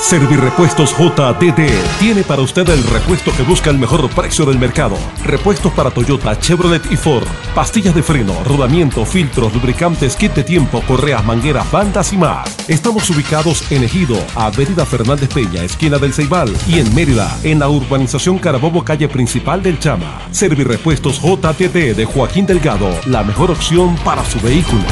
Servirepuestos JDD tiene para usted el repuesto que busca el mejor precio del mercado. Repuestos para Toyota, Chevrolet y Ford. Pastillas de freno, rodamiento, filtros, lubricantes, kit de tiempo, correas, mangueras, bandas y más. Estamos ubicados en Ejido, Avenida Fernández Peña, esquina del Ceibal, y en Mérida, en la urbanización Carabobo, calle principal del Chama. Servirepuestos JDD de Joaquín Delgado, la mejor opción para su vehículo.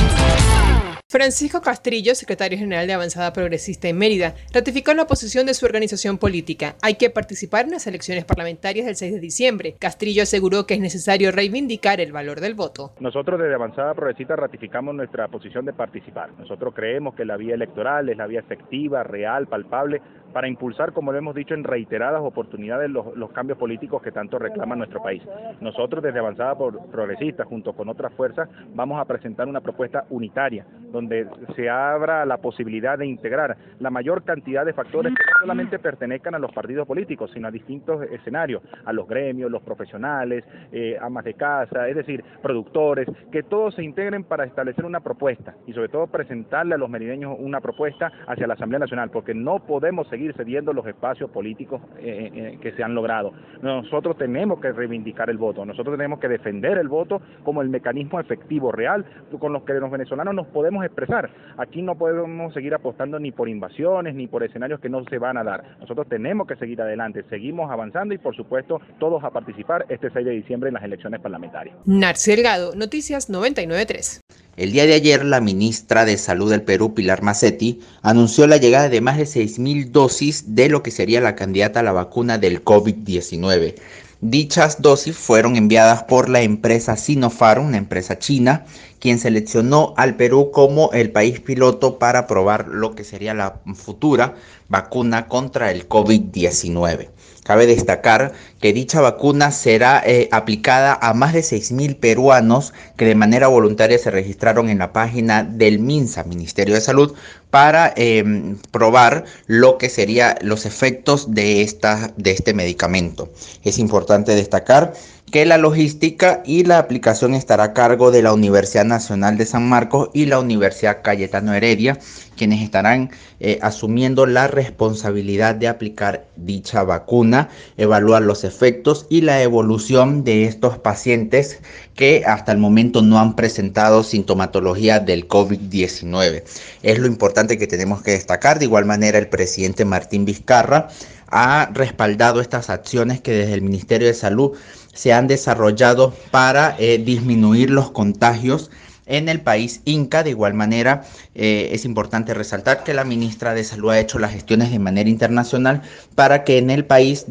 Francisco Castrillo, secretario general de Avanzada Progresista en Mérida, ratificó la posición de su organización política. Hay que participar en las elecciones parlamentarias del 6 de diciembre. Castrillo aseguró que es necesario reivindicar el valor del voto. Nosotros desde Avanzada Progresista ratificamos nuestra posición de participar. Nosotros creemos que la vía electoral es la vía efectiva, real, palpable para impulsar, como lo hemos dicho en reiteradas oportunidades, los, cambios políticos que tanto reclama nuestro país. Nosotros desde Avanzada Progresista, junto con otras fuerzas, vamos a presentar una propuesta unitaria, donde se abra la posibilidad de integrar la mayor cantidad de factores que no solamente pertenezcan a los partidos políticos, sino a distintos escenarios, a los gremios, los profesionales, eh, amas de casa, es decir, productores, que todos se integren para establecer una propuesta y sobre todo presentarle a los merideños una propuesta hacia la Asamblea Nacional, porque no podemos seguir cediendo los espacios políticos eh, eh, que se han logrado. Nosotros tenemos que reivindicar el voto, nosotros tenemos que defender el voto como el mecanismo efectivo, real, con los que los venezolanos nos podemos expresar. Aquí no podemos seguir apostando ni por invasiones, ni por escenarios que no se van a dar. Nosotros tenemos que seguir adelante, seguimos avanzando y por supuesto todos a participar este 6 de diciembre en las elecciones parlamentarias. Narci Delgado, Noticias 993. El día de ayer, la ministra de Salud del Perú, Pilar Macetti, anunció la llegada de más de 6.000 dosis de lo que sería la candidata a la vacuna del COVID-19. Dichas dosis fueron enviadas por la empresa Sinopharm, una empresa china, quien seleccionó al Perú como el país piloto para probar lo que sería la futura vacuna contra el COVID-19. Cabe destacar que dicha vacuna será eh, aplicada a más de 6.000 peruanos que de manera voluntaria se registraron en la página del MINSA, Ministerio de Salud, para em, probar lo que serían los efectos de, esta, de este medicamento. Es importante destacar que la logística y la aplicación estará a cargo de la Universidad Nacional de San Marcos y la Universidad Cayetano Heredia, quienes estarán eh, asumiendo la responsabilidad de aplicar dicha vacuna, evaluar los efectos y la evolución de estos pacientes que hasta el momento no han presentado sintomatología del COVID-19. Es lo importante que tenemos que destacar. De igual manera, el presidente Martín Vizcarra ha respaldado estas acciones que desde el Ministerio de Salud se han desarrollado para eh, disminuir los contagios en el país Inca. De igual manera, eh, es importante resaltar que la ministra de Salud ha hecho las gestiones de manera internacional para que en el país,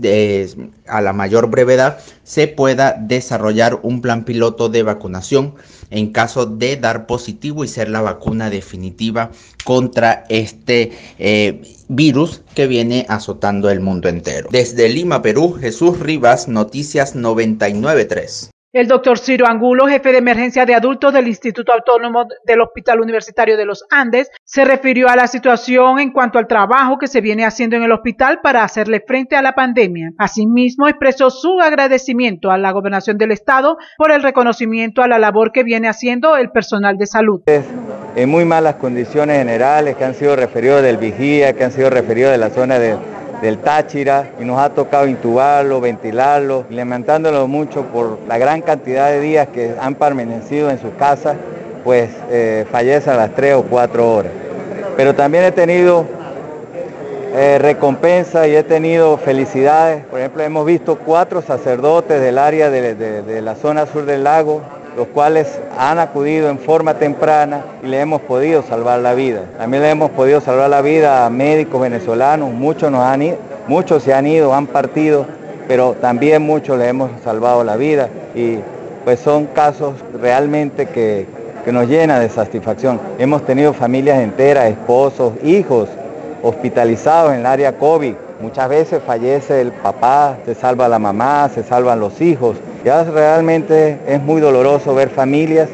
a la mayor brevedad, se pueda desarrollar un plan piloto de vacunación en caso de dar positivo y ser la vacuna definitiva contra este eh, virus que viene azotando el mundo entero. Desde Lima, Perú, Jesús Rivas, Noticias 993. El doctor Ciro Angulo, jefe de emergencia de adultos del Instituto Autónomo del Hospital Universitario de los Andes, se refirió a la situación en cuanto al trabajo que se viene haciendo en el hospital para hacerle frente a la pandemia. Asimismo, expresó su agradecimiento a la gobernación del estado por el reconocimiento a la labor que viene haciendo el personal de salud. En muy malas condiciones generales que han sido referidos del vigía, que han sido referidos de la zona de del Táchira y nos ha tocado intubarlo, ventilarlo, lamentándolo mucho por la gran cantidad de días que han permanecido en su casa, pues eh, fallece a las 3 o 4 horas. Pero también he tenido eh, recompensa y he tenido felicidades. Por ejemplo, hemos visto cuatro sacerdotes del área de la zona sur del lago los cuales han acudido en forma temprana y le hemos podido salvar la vida. También le hemos podido salvar la vida a médicos venezolanos, muchos, nos han ido, muchos se han ido, han partido, pero también muchos le hemos salvado la vida y pues son casos realmente que, que nos llenan de satisfacción. Hemos tenido familias enteras, esposos, hijos hospitalizados en el área COVID. Muchas veces fallece el papá, se salva la mamá, se salvan los hijos. Ya realmente es muy doloroso ver familias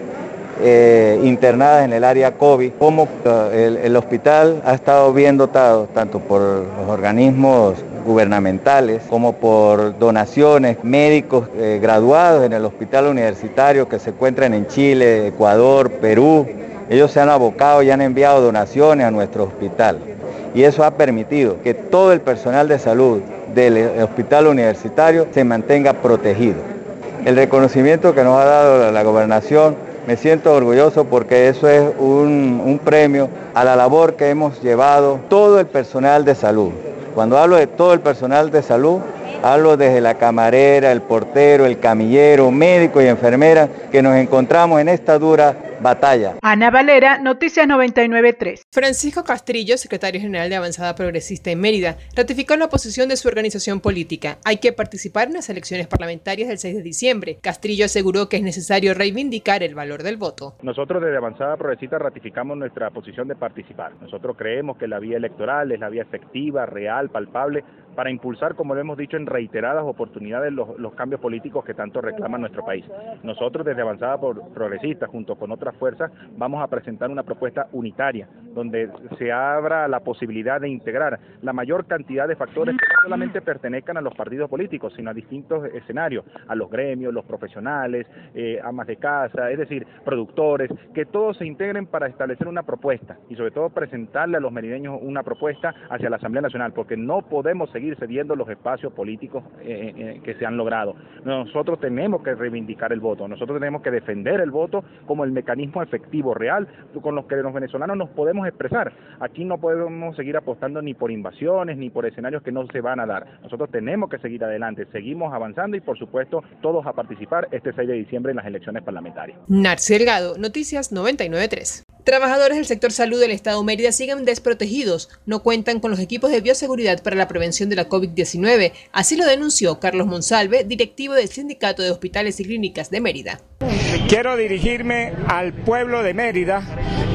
eh, internadas en el área COVID, como eh, el, hospital ha estado bien dotado, tanto por los organismos gubernamentales como por donaciones, médicos eh, graduados en el hospital universitario que se encuentran en Chile, Ecuador, Perú. Ellos se han abocado y han enviado donaciones a nuestro hospital. y eso ha permitido que todo el personal de salud del hospital universitario se mantenga protegido. El reconocimiento que nos ha dado la gobernación, me siento orgulloso porque eso es un, premio a la labor que hemos llevado todo el personal de salud. Cuando hablo de todo el personal de salud, Hablo desde la camarera, el portero, el camillero, médico y enfermera que nos encontramos en esta dura batalla. Ana Valera, Noticias 993. Francisco Castrillo, secretario general de Avanzada Progresista en Mérida, ratificó la posición de su organización política. Hay que participar en las elecciones parlamentarias del 6 de diciembre. Castrillo aseguró que es necesario reivindicar el valor del voto. Nosotros desde Avanzada Progresista ratificamos nuestra posición de participar. Nosotros creemos que la vía electoral es la vía efectiva, real, palpable para impulsar, como lo hemos dicho en reiteradas oportunidades, los, cambios políticos que tanto reclama nuestro país. Nosotros desde Avanzada Progresista, junto con otras fuerzas, vamos a presentar una propuesta unitaria, donde se abra la posibilidad de integrar la mayor cantidad de factores que no solamente pertenezcan a los partidos políticos, sino a distintos escenarios, a los gremios, los profesionales, eh, amas de casa, es decir, productores, que todos se integren para establecer una propuesta y sobre todo presentarle a los merideños una propuesta hacia la Asamblea Nacional, porque no podemos seguir cediendo los espacios políticos eh, eh, que se han logrado. Nosotros tenemos que reivindicar el voto, nosotros tenemos que defender el voto como el mecanismo efectivo, real, con los que los venezolanos nos podemos expresar. Aquí no podemos seguir apostando ni por invasiones ni por escenarios que no se van a dar. Nosotros tenemos que seguir adelante, seguimos avanzando y por supuesto todos a participar este 6 de diciembre en las elecciones parlamentarias. Narci Delgado, Noticias 993. Trabajadores del sector salud del Estado Mérida siguen desprotegidos, no cuentan con los equipos de bioseguridad para la prevención de la COVID-19. Así lo denunció Carlos Monsalve, directivo del Sindicato de Hospitales y Clínicas de Mérida. Quiero dirigirme al pueblo de Mérida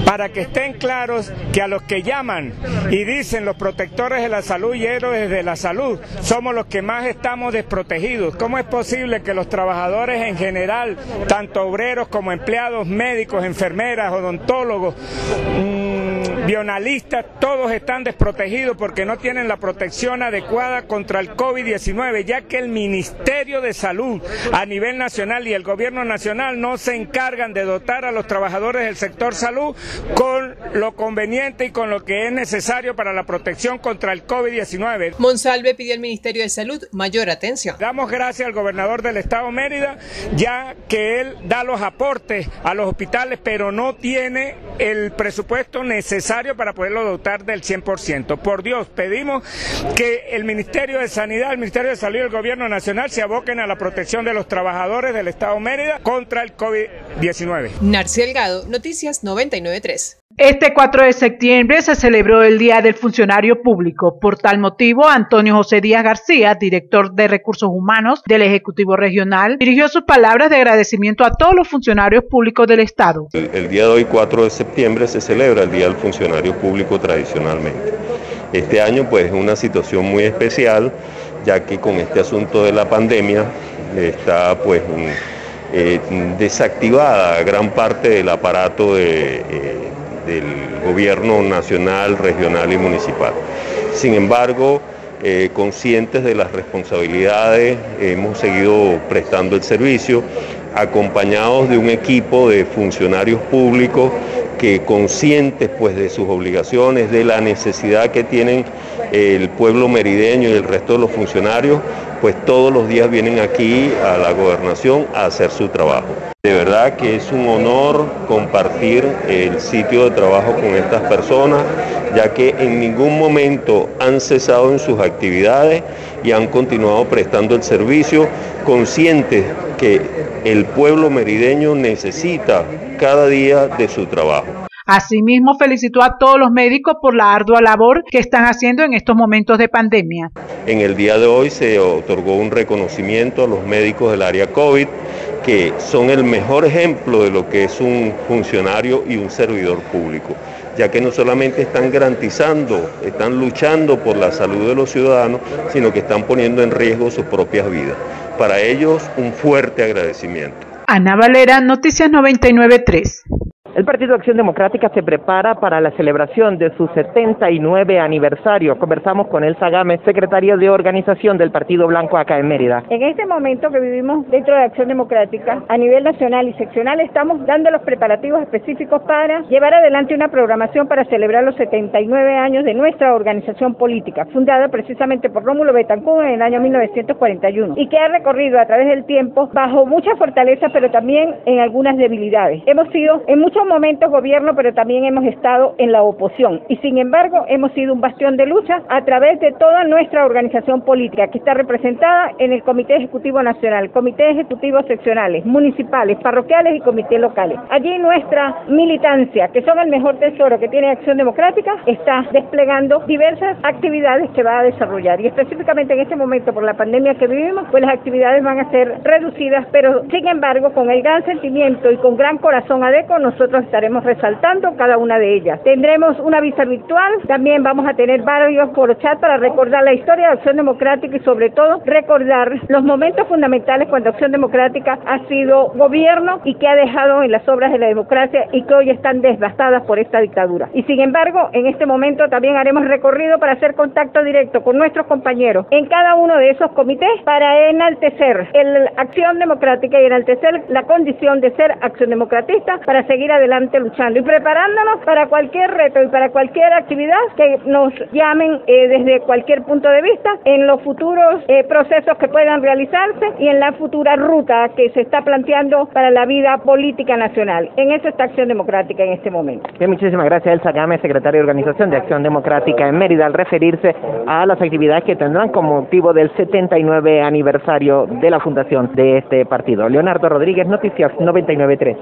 para que estén claros que a los que llaman y dicen los protectores de la salud y héroes de la salud, somos los que más estamos desprotegidos. ¿Cómo es posible que los trabajadores en general, tanto obreros como empleados, médicos, enfermeras, odontólogos, bionalistas, todos están desprotegidos porque no tienen la protección adecuada contra el COVID-19, ya que el Ministerio de Salud a nivel nacional y el Gobierno Nacional no se encargan de dotar a los trabajadores del sector salud con lo conveniente y con lo que es necesario para la protección contra el COVID-19. Monsalve pidió al Ministerio de Salud mayor atención. Damos gracias al gobernador del Estado Mérida, ya que él da los aportes a los hospitales, pero no tiene el presupuesto necesario para poderlo dotar del 100%. Por Dios, pedimos que el Ministerio de Sanidad, el Ministerio de Salud y el Gobierno Nacional se aboquen a la protección de los trabajadores del Estado Mérida contra el COVID-19. Narci Delgado, Noticias 99 este 4 de septiembre se celebró el Día del Funcionario Público. Por tal motivo, Antonio José Díaz García, director de Recursos Humanos del Ejecutivo Regional, dirigió sus palabras de agradecimiento a todos los funcionarios públicos del Estado. El, día de hoy, 4 de septiembre, se celebra el Día del Funcionario Público tradicionalmente. Este año, pues, es una situación muy especial, ya que con este asunto de la pandemia está, pues, eh, desactivada gran parte del aparato eh, del gobierno nacional, regional y municipal. Sin embargo, eh, conscientes de las responsabilidades, hemos seguido prestando el servicio, acompañados de un equipo de funcionarios públicos que conscientes pues de sus obligaciones, de la necesidad que tienen el pueblo merideño y el resto de los funcionarios, pues todos los días vienen aquí a la gobernación a hacer su trabajo. De verdad que es un honor compartir el sitio de trabajo con estas personas, ya que en ningún momento han cesado en sus actividades y han continuado prestando el servicio, conscientes que el pueblo merideño necesita cada día de su trabajo. Asimismo, felicitó a todos los médicos por la ardua labor que están haciendo en estos momentos de pandemia. En el día de hoy se otorgó un reconocimiento a los médicos del área COVID, que son el mejor ejemplo de lo que es un funcionario y un servidor público, ya que no solamente están garantizando, están luchando por la salud de los ciudadanos, sino que están poniendo en riesgo sus propias vidas. Para ellos, un fuerte agradecimiento. Ana Valera, Noticias 993. El Partido Acción Democrática se prepara para la celebración de su 79 aniversario. Conversamos con Elsa Gámez, secretaria de organización del Partido Blanco acá en Mérida. En este momento que vivimos dentro de Acción Democrática, a nivel nacional y seccional, estamos dando los preparativos específicos para llevar adelante una programación para celebrar los 79 años de nuestra organización política, fundada precisamente por Rómulo Betancourt en el año 1941 y que ha recorrido a través del tiempo bajo mucha fortaleza, pero también en algunas debilidades. Hemos sido en muchos momentos gobierno, pero también hemos estado en la oposición. Y sin embargo, hemos sido un bastión de lucha a través de toda nuestra organización política, que está representada en el Comité Ejecutivo Nacional, Comité Ejecutivo Seccionales, municipales, parroquiales y comités locales. Allí nuestra militancia, que son el mejor tesoro que tiene Acción Democrática, está desplegando diversas actividades que va a desarrollar. Y específicamente en este momento, por la pandemia que vivimos, pues las actividades van a ser reducidas, pero sin embargo, con el gran sentimiento y con gran corazón adeco, nosotros estaremos resaltando cada una de ellas. Tendremos una visa virtual, también vamos a tener varios por chat para recordar la historia de Acción Democrática y sobre todo recordar los momentos fundamentales cuando Acción Democrática ha sido gobierno y que ha dejado en las obras de la democracia y que hoy están devastadas por esta dictadura. Y sin embargo, en este momento también haremos recorrido para hacer contacto directo con nuestros compañeros en cada uno de esos comités para enaltecer la acción democrática y enaltecer la condición de ser acción democratista para seguir adelante luchando y preparándonos para cualquier reto y para cualquier actividad que nos llamen eh, desde cualquier punto de vista en los futuros eh, procesos que puedan realizarse y en la futura ruta que se está planteando para la vida política nacional. En eso está Acción Democrática en este momento. Bien, muchísimas gracias, Elsa Gámez, secretaria de Organización de Acción Democrática en Mérida, al referirse a las actividades que tendrán como motivo del 79 aniversario de la fundación de este partido. Leonardo Rodríguez, Noticias 993.